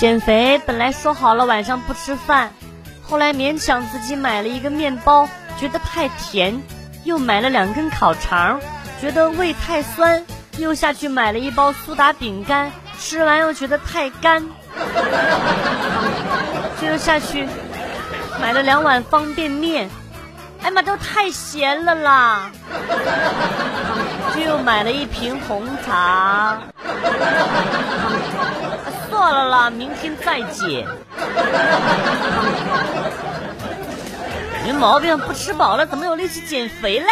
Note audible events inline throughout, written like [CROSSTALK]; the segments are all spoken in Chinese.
减肥本来说好了晚上不吃饭，后来勉强自己买了一个面包，觉得太甜，又买了两根烤肠，觉得胃太酸，又下去买了一包苏打饼干，吃完又觉得太干，这又下去买了两碗方便面，哎妈，都太咸了啦！这又买了一瓶红茶。[LAUGHS] 算了啦，明天再减。没毛病，不吃饱了怎么有力气减肥嘞？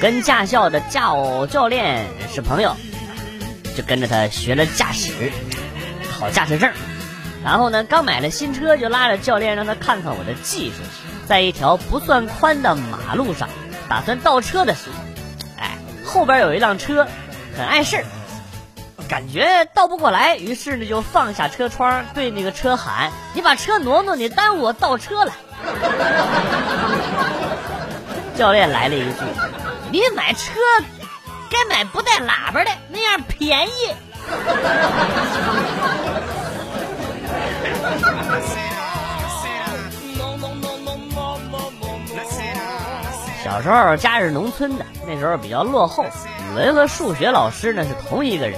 跟驾校的驾驶教练是朋友，就跟着他学了驾驶，考驾驶证。然后呢，刚买了新车，就拉着教练让他看看我的技术。在一条不算宽的马路上。打算倒车的时候，哎，后边有一辆车，很碍事儿，感觉倒不过来，于是呢就放下车窗，对那个车喊：“你把车挪挪，你耽误我倒车了。” [LAUGHS] 教练来了一句：“你买车该买不带喇叭的，那样便宜。”小时候家是农村的，那时候比较落后，语文和数学老师呢是同一个人。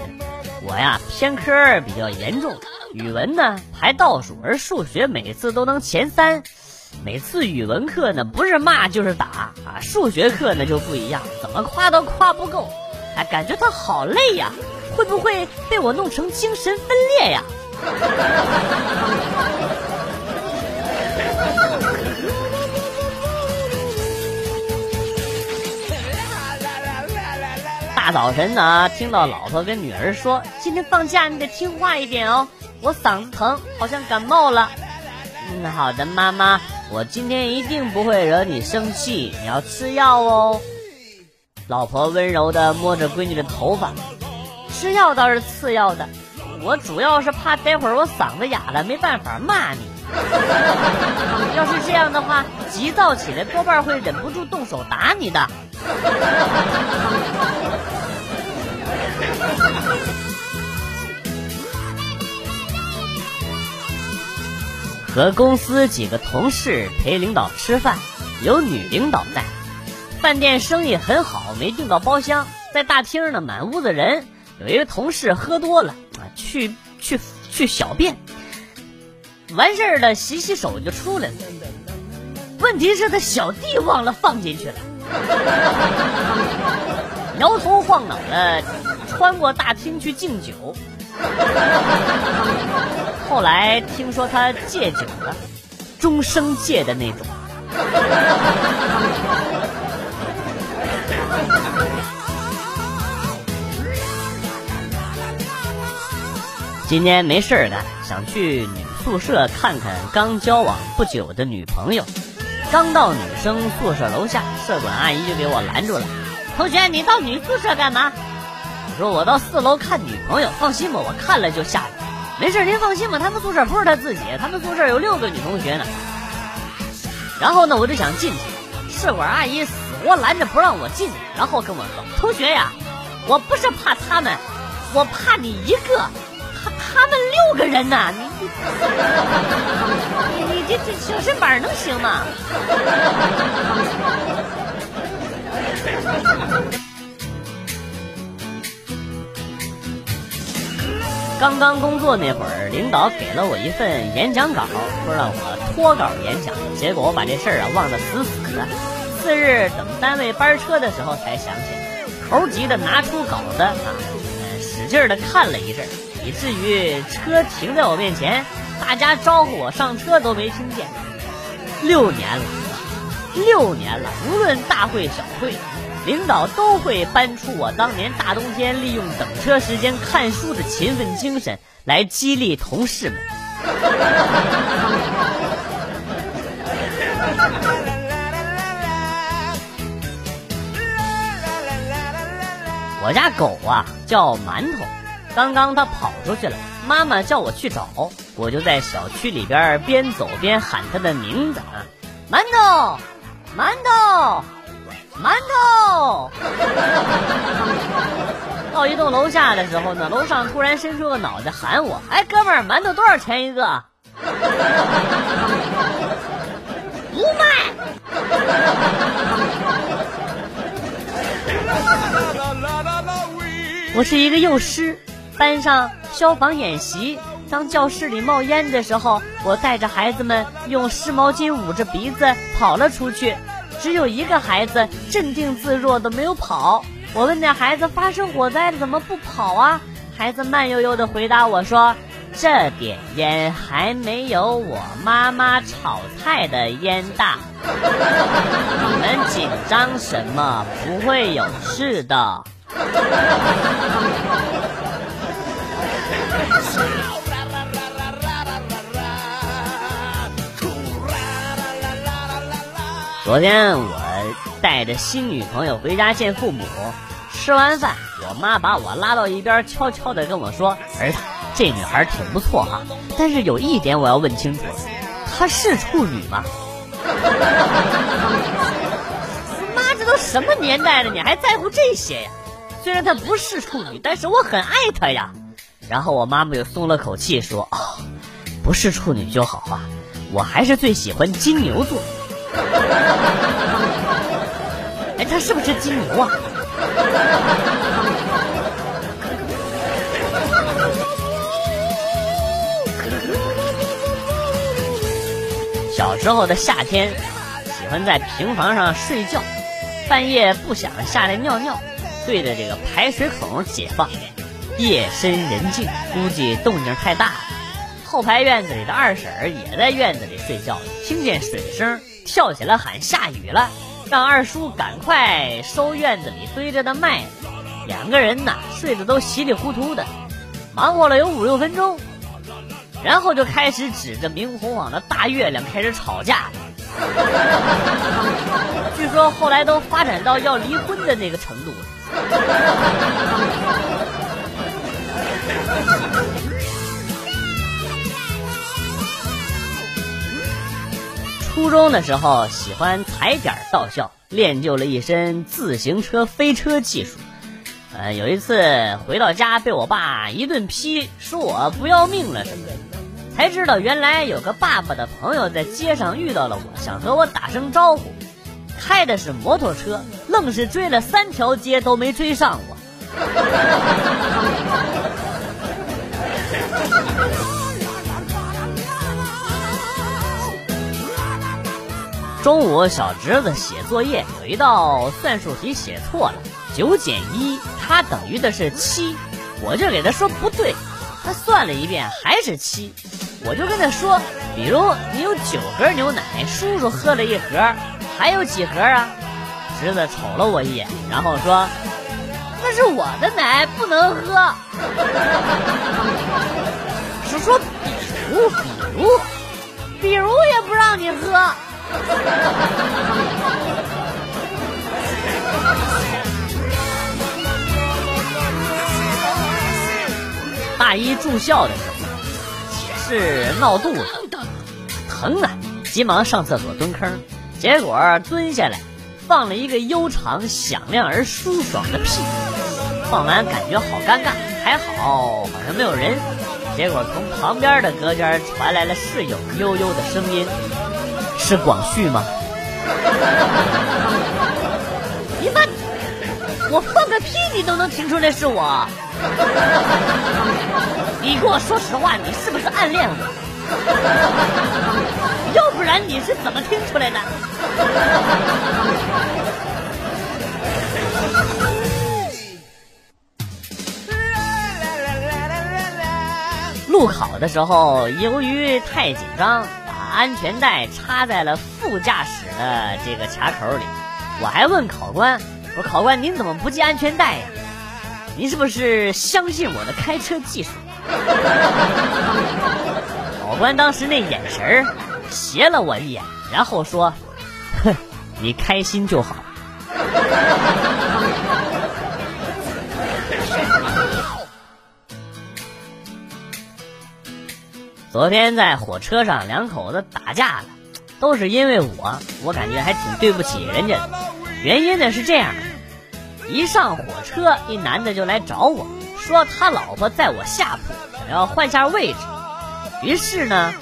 我呀偏科比较严重，语文呢排倒数，而数学每次都能前三。每次语文课呢不是骂就是打啊，数学课呢就不一样，怎么夸都夸不够，哎，感觉他好累呀，会不会被我弄成精神分裂呀？大早晨呢，听到老婆跟女儿说：“今天放假，你得听话一点哦。”我嗓子疼，好像感冒了。嗯，好的，妈妈，我今天一定不会惹你生气。你要吃药哦。老婆温柔的摸着闺女的头发，吃药倒是次要的，我主要是怕待会儿我嗓子哑了，没办法骂你。[LAUGHS] 要是这样的话，急躁起来多半会忍不住动手打你的。和公司几个同事陪领导吃饭，有女领导在。饭店生意很好，没订到包厢，在大厅呢，满屋子人。有一个同事喝多了啊，去去去小便，完事儿了，洗洗手就出来了。问题是，他小弟忘了放进去了。[LAUGHS] 摇头晃脑的穿过大厅去敬酒，后来听说他戒酒了，终生戒的那种。今天没事儿干，想去女宿舍看看刚交往不久的女朋友。刚到女生宿舍楼下，舍管阿姨就给我拦住了。同学，你到女宿舍干嘛？我说我到四楼看女朋友。放心吧，我看了就下来。没事，您放心吧，他们宿舍不是他自己，他们宿舍有六个女同学呢。然后呢，我就想进去，舍管阿姨死活拦着不让我进。然后跟我说：“同学呀，我不是怕他们，我怕你一个。”他们六个人呢，你你你这这小身板能行吗？刚刚工作那会儿，领导给了我一份演讲稿，说让我脱稿演讲。结果我把这事儿啊忘得死死的。次日等单位班车的时候才想起来，猴急的拿出稿子啊，使劲的看了一阵。以至于车停在我面前，大家招呼我上车都没听见。六年了，六年了，无论大会小会，领导都会搬出我当年大冬天利用等车时间看书的勤奋精神来激励同事们。[LAUGHS] 我家狗啊，叫馒头。刚刚它跑出去了，妈妈叫我去找，我就在小区里边边走边喊它的名字啊，馒头，馒头，馒头。[LAUGHS] 到一栋楼下的时候呢，楼上突然伸出个脑袋喊我：“哎，哥们儿，馒头多少钱一个？”不卖。我是一个幼师，班上消防演习。当教室里冒烟的时候，我带着孩子们用湿毛巾捂着鼻子跑了出去。只有一个孩子镇定自若的没有跑。我问那孩子：“发生火灾了，怎么不跑啊？”孩子慢悠悠的回答我说：“这点烟还没有我妈妈炒菜的烟大。[LAUGHS] 你们紧张什么？不会有事的。”昨天我带着新女朋友回家见父母，吃完饭，我妈把我拉到一边，悄悄的跟我说：“儿子，这女孩挺不错哈，但是有一点我要问清楚，她是处女吗？” [LAUGHS] 妈，这都什么年代了，你还在乎这些呀？虽然她不是处女，但是我很爱她呀。然后我妈妈又松了口气说：“哦，不是处女就好啊，我还是最喜欢金牛座。” [LAUGHS] 哎，他是不是金牛啊？[LAUGHS] 小时候的夏天，喜欢在平房上睡觉，半夜不想下来尿尿，对着这个排水孔解放。夜深人静，估计动静太大了。后排院子里的二婶儿也在院子里睡觉，听见水声。跳起来喊下雨了，让二叔赶快收院子里堆着的麦子。两个人呐，睡得都稀里糊涂的，忙活了有五六分钟，然后就开始指着明晃晃的大月亮开始吵架。[LAUGHS] 据说后来都发展到要离婚的那个程度了。初中的时候喜欢踩点到校，练就了一身自行车飞车技术。呃，有一次回到家被我爸一顿批，说我不要命了什么的，才知道原来有个爸爸的朋友在街上遇到了我，想和我打声招呼，开的是摩托车，愣是追了三条街都没追上我。中午，小侄子写作业，有一道算术题写错了，九减一，他等于的是七，我就给他说不对，他算了一遍还是七，我就跟他说，比如你有九盒牛奶，叔叔喝了一盒，还有几盒啊？侄子瞅了我一眼，然后说，那是我的奶，不能喝。是说比如，比如，比如也不让你喝。大一住校的时候，也是闹肚子，疼啊！急忙上厕所蹲坑，结果蹲下来放了一个悠长、响亮而舒爽的屁。放完感觉好尴尬，还好好像没有人。结果从旁边的隔间传来了室友悠悠的声音。是广旭吗？你妈！我放个屁你都能听出来是我？你给我说实话，你是不是暗恋我？要不然你是怎么听出来的？路考的时候，由于太紧张。安全带插在了副驾驶的这个卡口里，我还问考官：“我说考官，您怎么不系安全带呀？您是不是相信我的开车技术？” [LAUGHS] 考官当时那眼神斜了我一眼，然后说：“哼，你开心就好。”昨天在火车上，两口子打架了，都是因为我，我感觉还挺对不起人家的。原因呢是这样的：一上火车，一男的就来找我说他老婆在我下铺，想要换下位置。于是呢，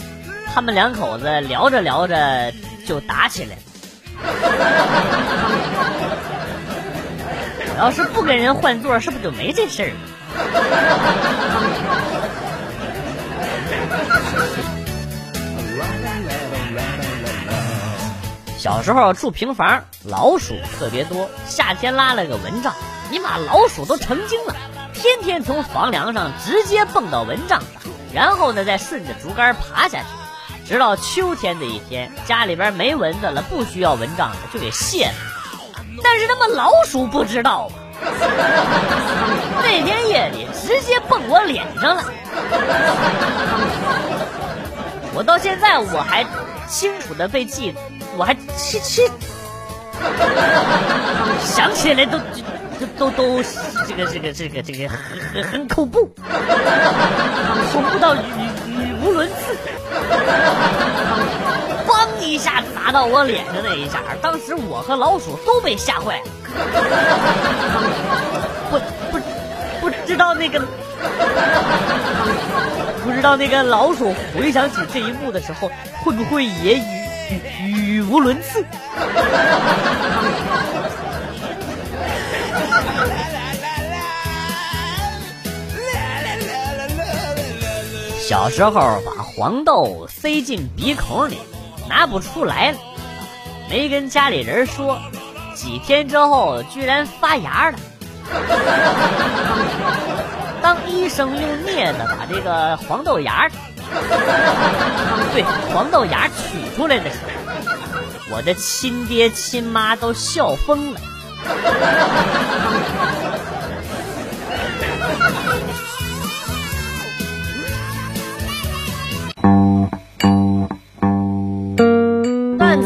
他们两口子聊着聊着就打起来了。我要是不跟人换座，是不是就没这事儿？小时候住平房，老鼠特别多。夏天拉了个蚊帐，你把老鼠都成精了，天天从房梁上直接蹦到蚊帐上，然后呢再顺着竹竿爬下去。直到秋天的一天，家里边没蚊子了，不需要蚊帐了，就给卸了。但是他妈老鼠不知道啊，那天夜里直接蹦我脸上了。我到现在我还清楚的被记。我还气气，想起来都都都都这个这个这个这个很很恐怖，恐怖到语语无伦次。嘣一下砸到我脸上那一下，当时我和老鼠都被吓坏了。不不不知道那个，不知道那个老鼠回想起这一幕的时候，会不会也语语无伦次。小时候把黄豆塞进鼻孔里，拿不出来了，没跟家里人说，几天之后居然发芽了。当医生用镊子把这个黄豆芽，[LAUGHS] 对黄豆芽取出来的时候，我的亲爹亲妈都笑疯了。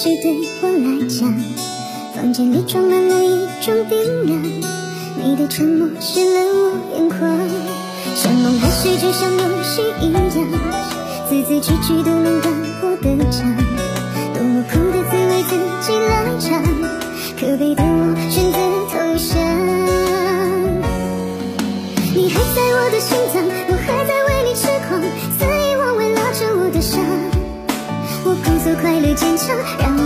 是对我来讲，房间里装满了一种冰凉，你的沉默湿了我眼眶。像梦还是就像游戏一样，字字句句都能当我的肠，多么苦的滋味自己来尝，可悲的我选择坚强，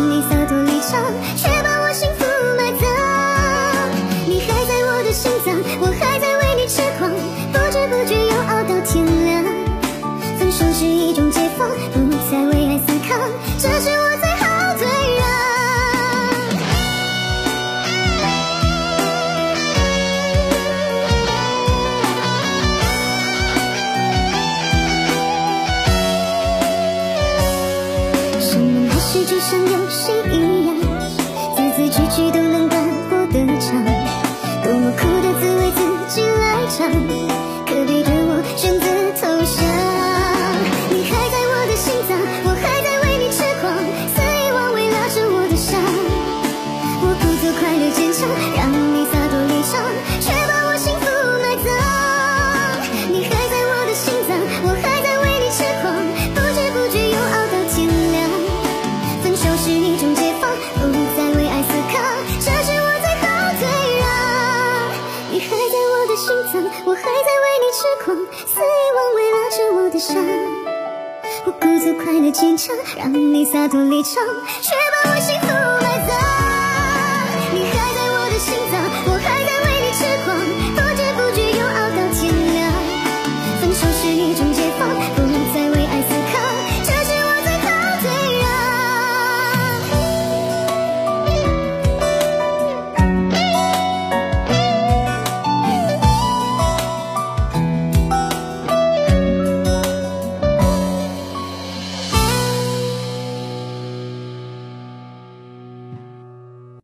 让你洒脱离场，却把我幸福埋葬。你还在我的心脏，我还在为你痴狂，不知不觉又熬到天亮。分手是一种解放，不再为爱死扛，这是我最后退让。你还在我的心脏，我还在为你痴狂，肆意妄为拉着我的伤。我故作快乐坚强，让你洒脱离场，却。